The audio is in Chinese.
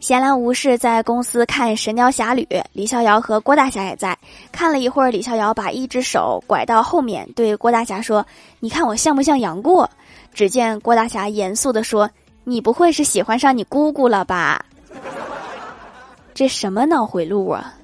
闲来无事在公司看神雕侠侣李逍遥和郭大侠也在。看了一会儿李逍遥把一只手拐到后面对郭大侠说你看我像不像杨过？只见郭大侠严肃地说你不会是喜欢上你姑姑了吧？这什么脑回路啊？